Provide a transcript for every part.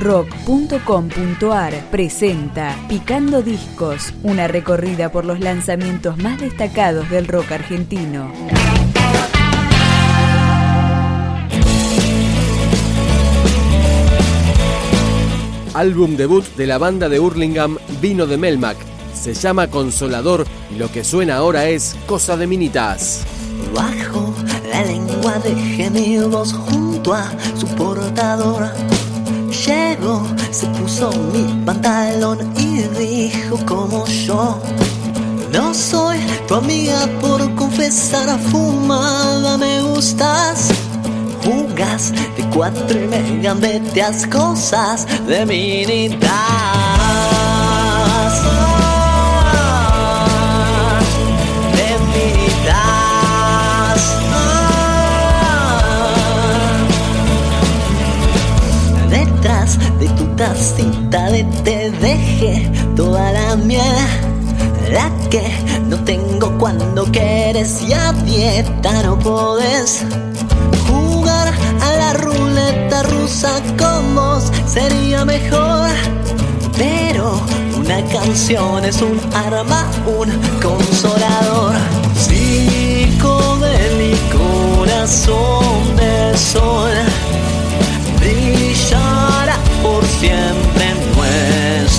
rock.com.ar presenta Picando Discos, una recorrida por los lanzamientos más destacados del rock argentino. Álbum debut de la banda de Hurlingham Vino de Melmac. Se llama Consolador y lo que suena ahora es Cosa de Minitas. Bajo la lengua de gemidos junto a su portadora. Llegó, se puso mi pantalón y dijo como yo. No soy tu amiga por confesar fumada, me gustas. Jugas de cuatro y me gambeteas cosas de. De tacita de té dejé toda la miel. La que no tengo cuando quieres y a dieta no podés jugar a la ruleta rusa con vos sería mejor. Pero una canción es un arma, un consolador. Psicodélico, corazón de sol, brillará por siempre en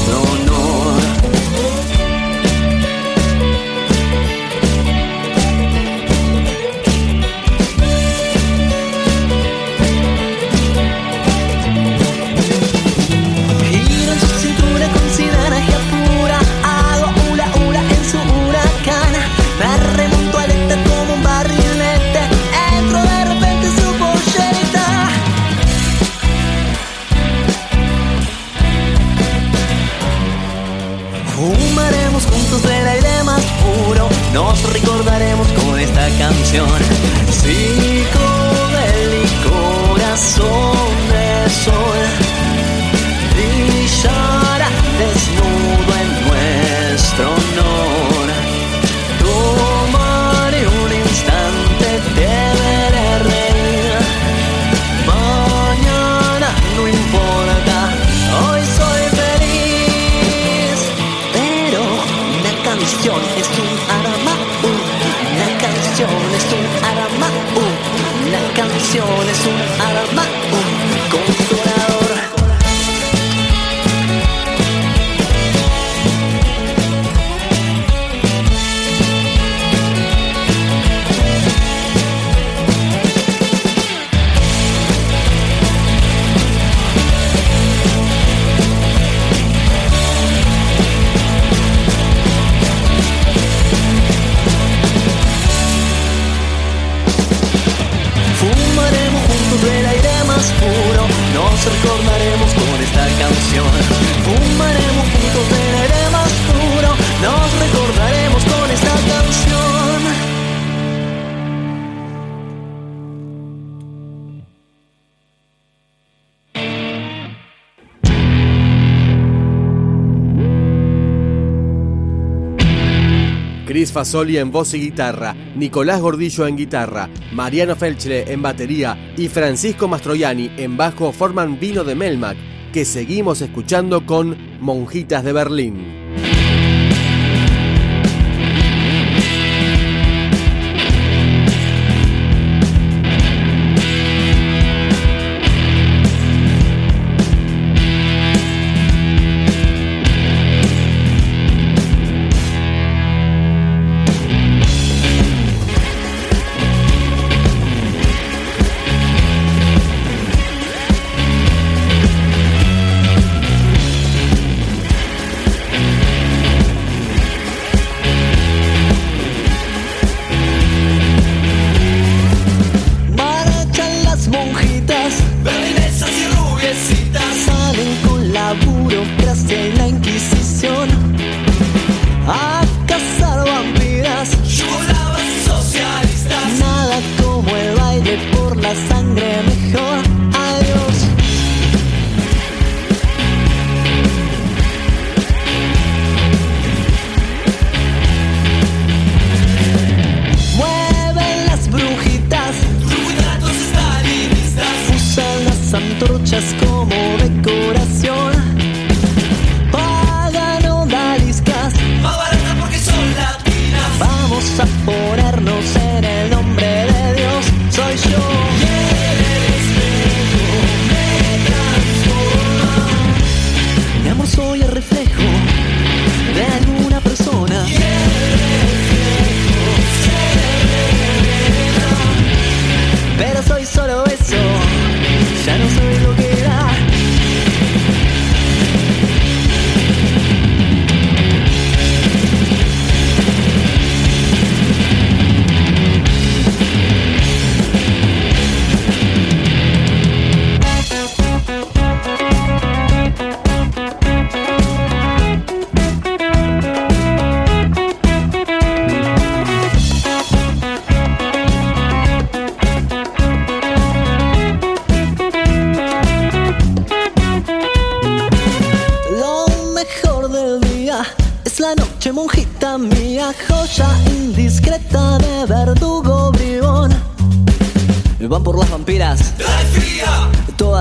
recordaremos con esta canción. Fumaremos juntos Cris Fasoli en voz y guitarra, Nicolás Gordillo en guitarra, Mariano Felchle en batería y Francisco Mastroianni en bajo forman Vino de Melmac, que seguimos escuchando con Monjitas de Berlín.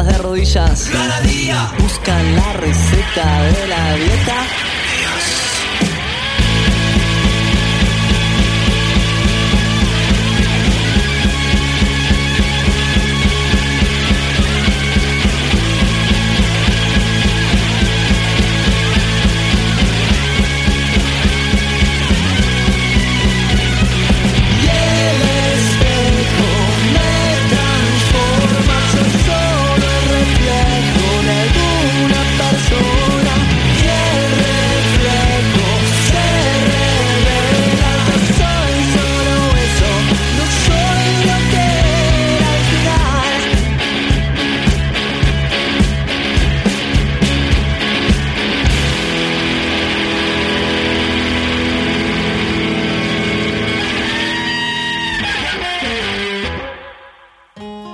Todas de rodillas. Buscan la receta de la dieta.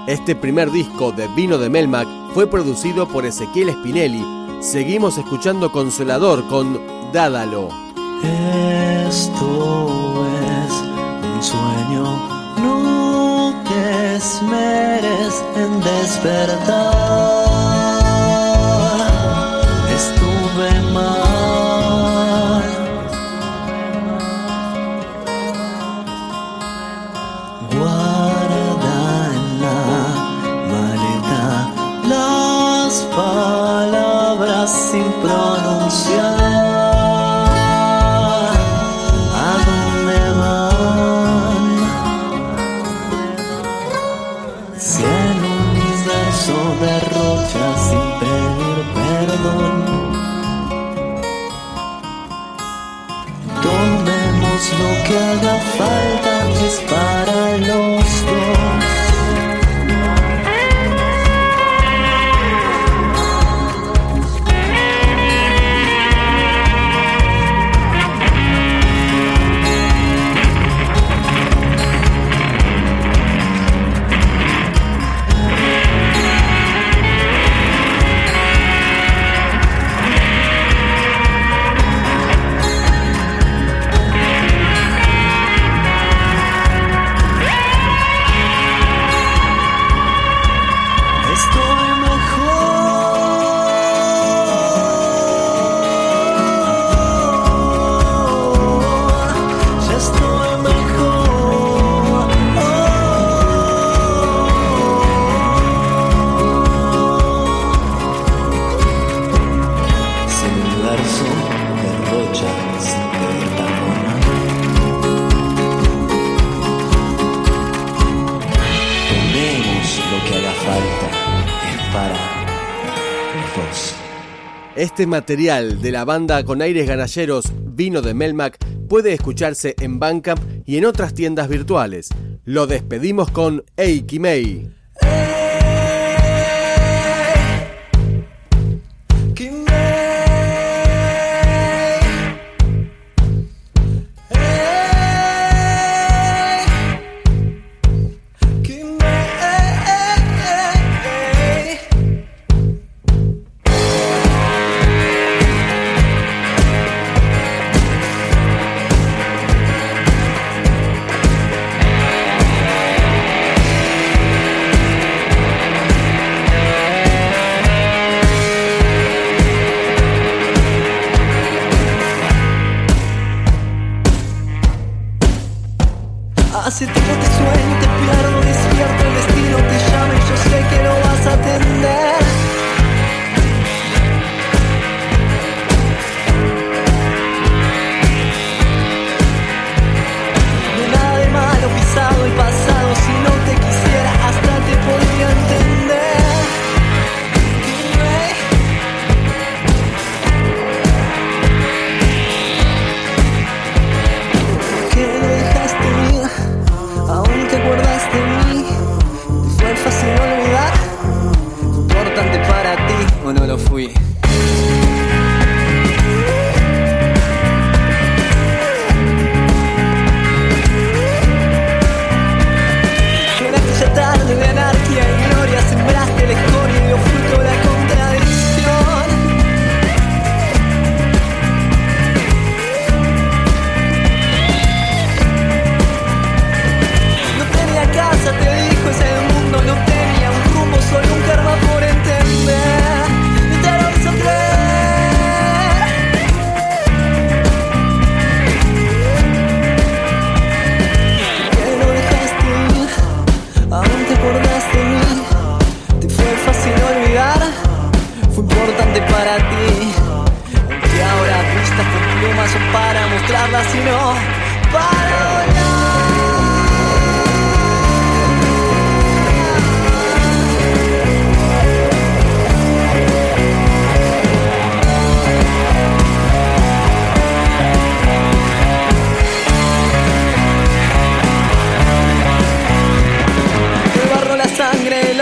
Este primer disco de Vino de Melmac fue producido por Ezequiel Spinelli. Seguimos escuchando Consolador con Dádalo. Esto es un sueño, no te esmeres en despertar. Estuve mal. Lo que haga falta, es Este material de la banda con aires ganalleros Vino de Melmac puede escucharse en Bandcamp y en otras tiendas virtuales. Lo despedimos con Eiki mostrarlas, sino para. El sangre,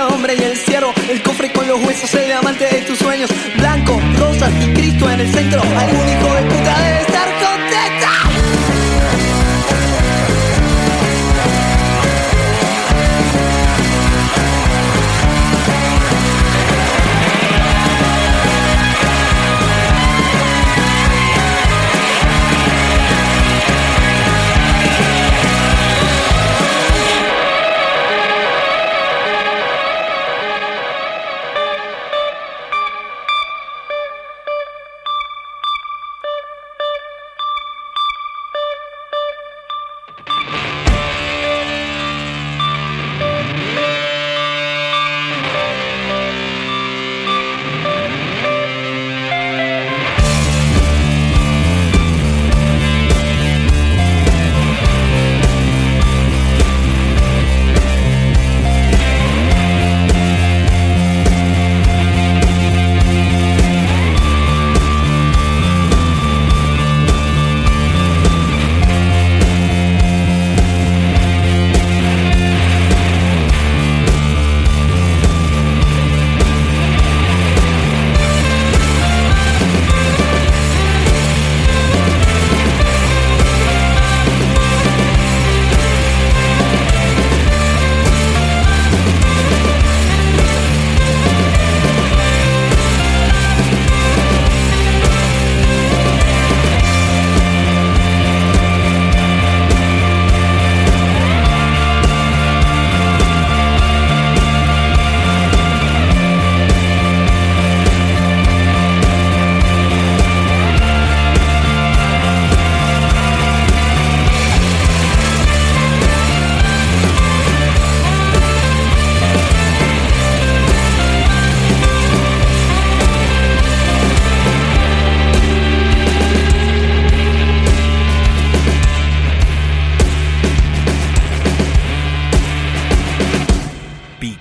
el cofre con los huesos, el diamante de tus sueños, blanco, rosas y Cristo en el